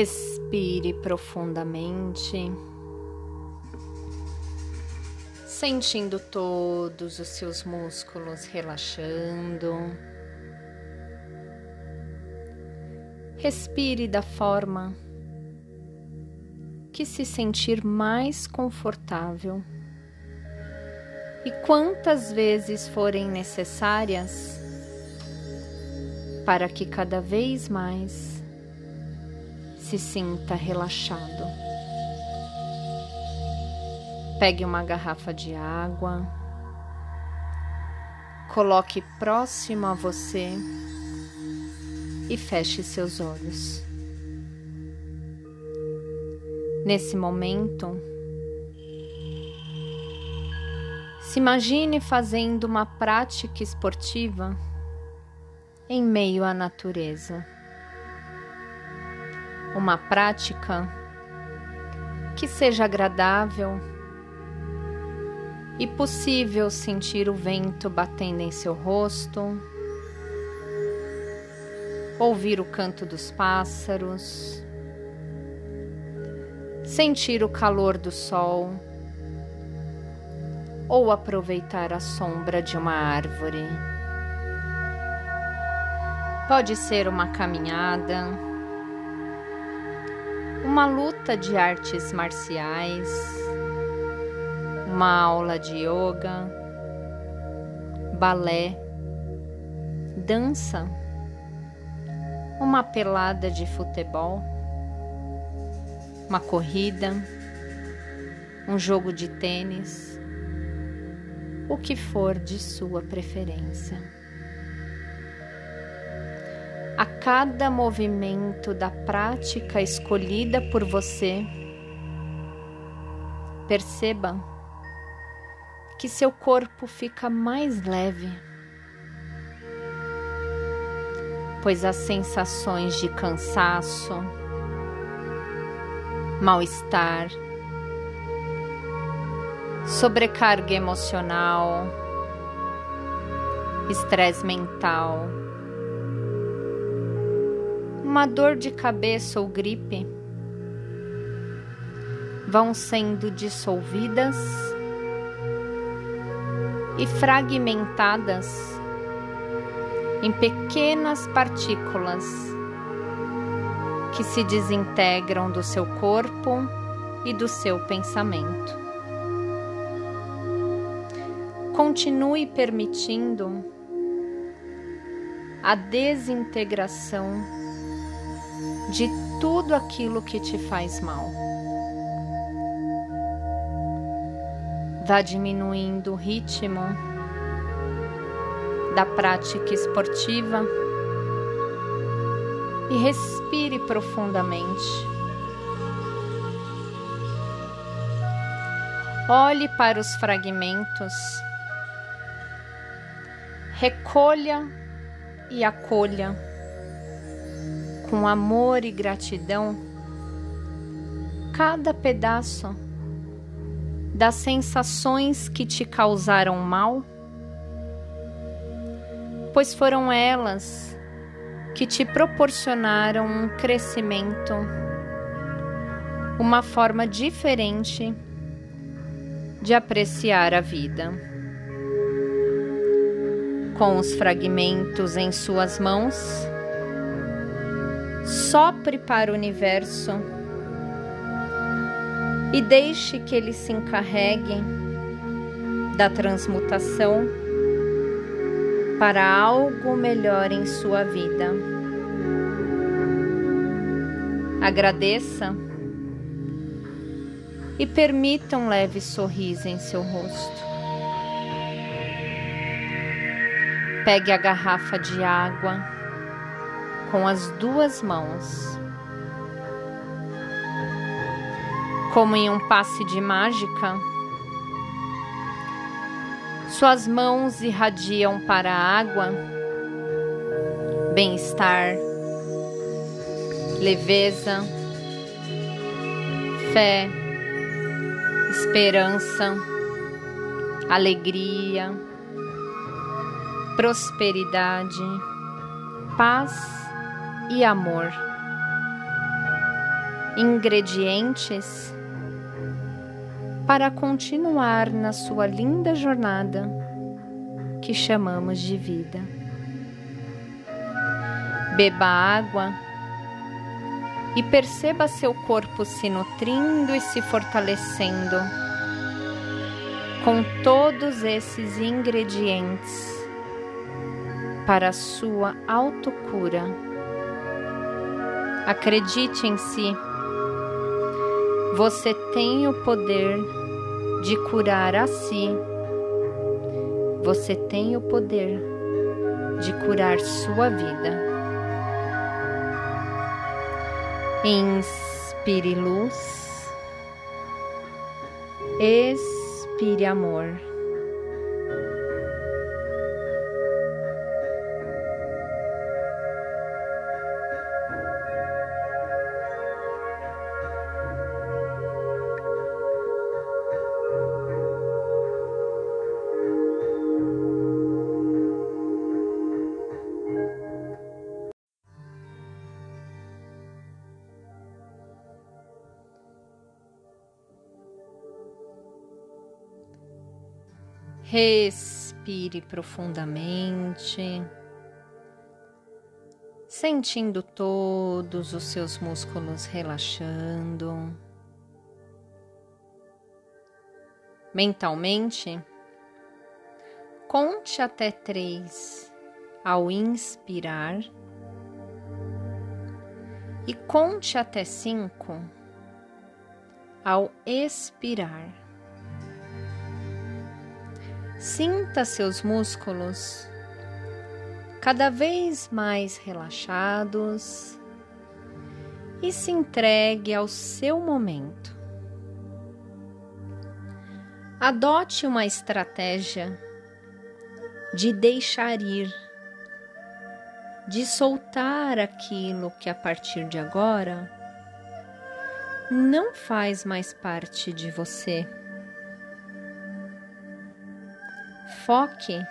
Respire profundamente, sentindo todos os seus músculos relaxando. Respire da forma que se sentir mais confortável. E quantas vezes forem necessárias para que cada vez mais se sinta relaxado. Pegue uma garrafa de água, coloque próximo a você e feche seus olhos. Nesse momento, se imagine fazendo uma prática esportiva em meio à natureza uma prática que seja agradável e possível sentir o vento batendo em seu rosto, ouvir o canto dos pássaros, sentir o calor do sol ou aproveitar a sombra de uma árvore. Pode ser uma caminhada uma luta de artes marciais, uma aula de yoga, balé, dança, uma pelada de futebol, uma corrida, um jogo de tênis, o que for de sua preferência a cada movimento da prática escolhida por você, perceba que seu corpo fica mais leve, pois as sensações de cansaço, mal-estar, sobrecarga emocional, estresse mental, uma dor de cabeça ou gripe vão sendo dissolvidas e fragmentadas em pequenas partículas que se desintegram do seu corpo e do seu pensamento. Continue permitindo a desintegração de tudo aquilo que te faz mal. Vá diminuindo o ritmo da prática esportiva e respire profundamente. Olhe para os fragmentos, recolha e acolha com amor e gratidão cada pedaço das sensações que te causaram mal, pois foram elas que te proporcionaram um crescimento, uma forma diferente de apreciar a vida. Com os fragmentos em suas mãos, sopre para o universo e deixe que ele se encarregue da transmutação para algo melhor em sua vida. Agradeça e permita um leve sorriso em seu rosto. Pegue a garrafa de água com as duas mãos. Como em um passe de mágica, suas mãos irradiam para a água bem-estar, leveza, fé, esperança, alegria, prosperidade, paz e amor. ingredientes para continuar na sua linda jornada que chamamos de vida. Beba água e perceba seu corpo se nutrindo e se fortalecendo com todos esses ingredientes para a sua autocura. Acredite em si. Você tem o poder de curar a si. Você tem o poder de curar sua vida. Inspire luz, expire amor. Respire profundamente, sentindo todos os seus músculos relaxando. Mentalmente, conte até três ao inspirar e conte até cinco ao expirar. Sinta seus músculos cada vez mais relaxados e se entregue ao seu momento. Adote uma estratégia de deixar ir, de soltar aquilo que a partir de agora não faz mais parte de você. Foque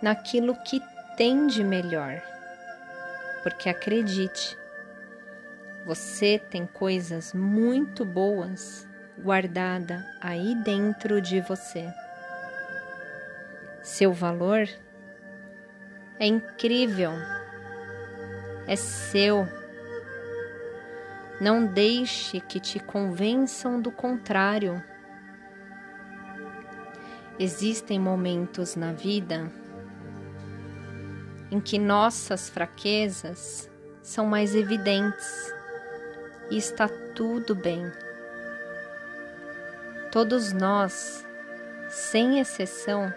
naquilo que tem de melhor. Porque acredite, você tem coisas muito boas guardada aí dentro de você. Seu valor é incrível, é seu. Não deixe que te convençam do contrário. Existem momentos na vida em que nossas fraquezas são mais evidentes e está tudo bem. Todos nós, sem exceção,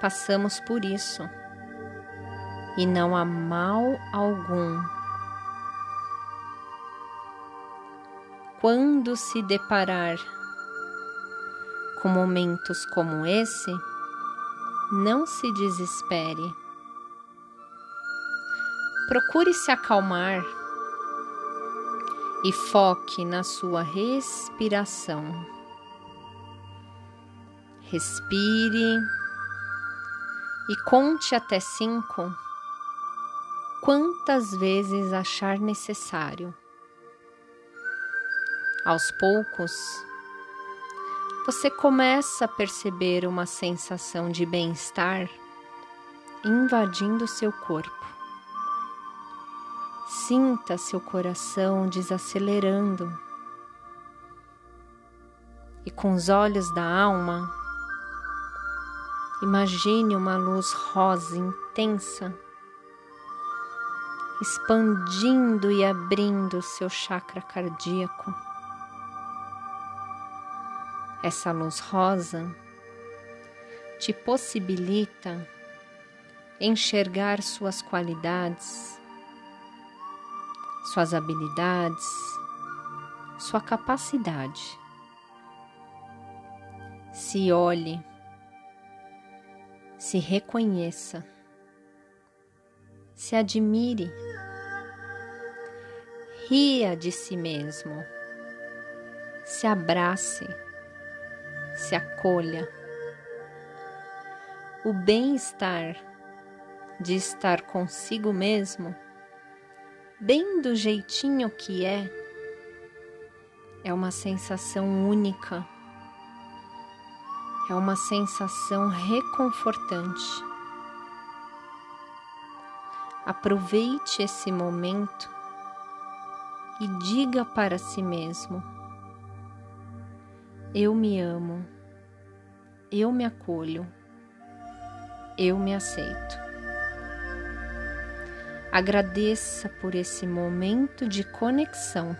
passamos por isso e não há mal algum. Quando se deparar com momentos como esse, não se desespere. Procure se acalmar e foque na sua respiração. Respire e conte até cinco quantas vezes achar necessário. Aos poucos, você começa a perceber uma sensação de bem-estar invadindo seu corpo. Sinta seu coração desacelerando e com os olhos da alma, imagine uma luz rosa intensa expandindo e abrindo seu chakra cardíaco essa luz rosa te possibilita enxergar suas qualidades, suas habilidades, sua capacidade. Se olhe, se reconheça, se admire, ria de si mesmo, se abrace se acolha. O bem-estar de estar consigo mesmo bem do jeitinho que é, é uma sensação única, é uma sensação reconfortante. Aproveite esse momento e diga para si mesmo: Eu me amo, eu me acolho, eu me aceito. Agradeça por esse momento de conexão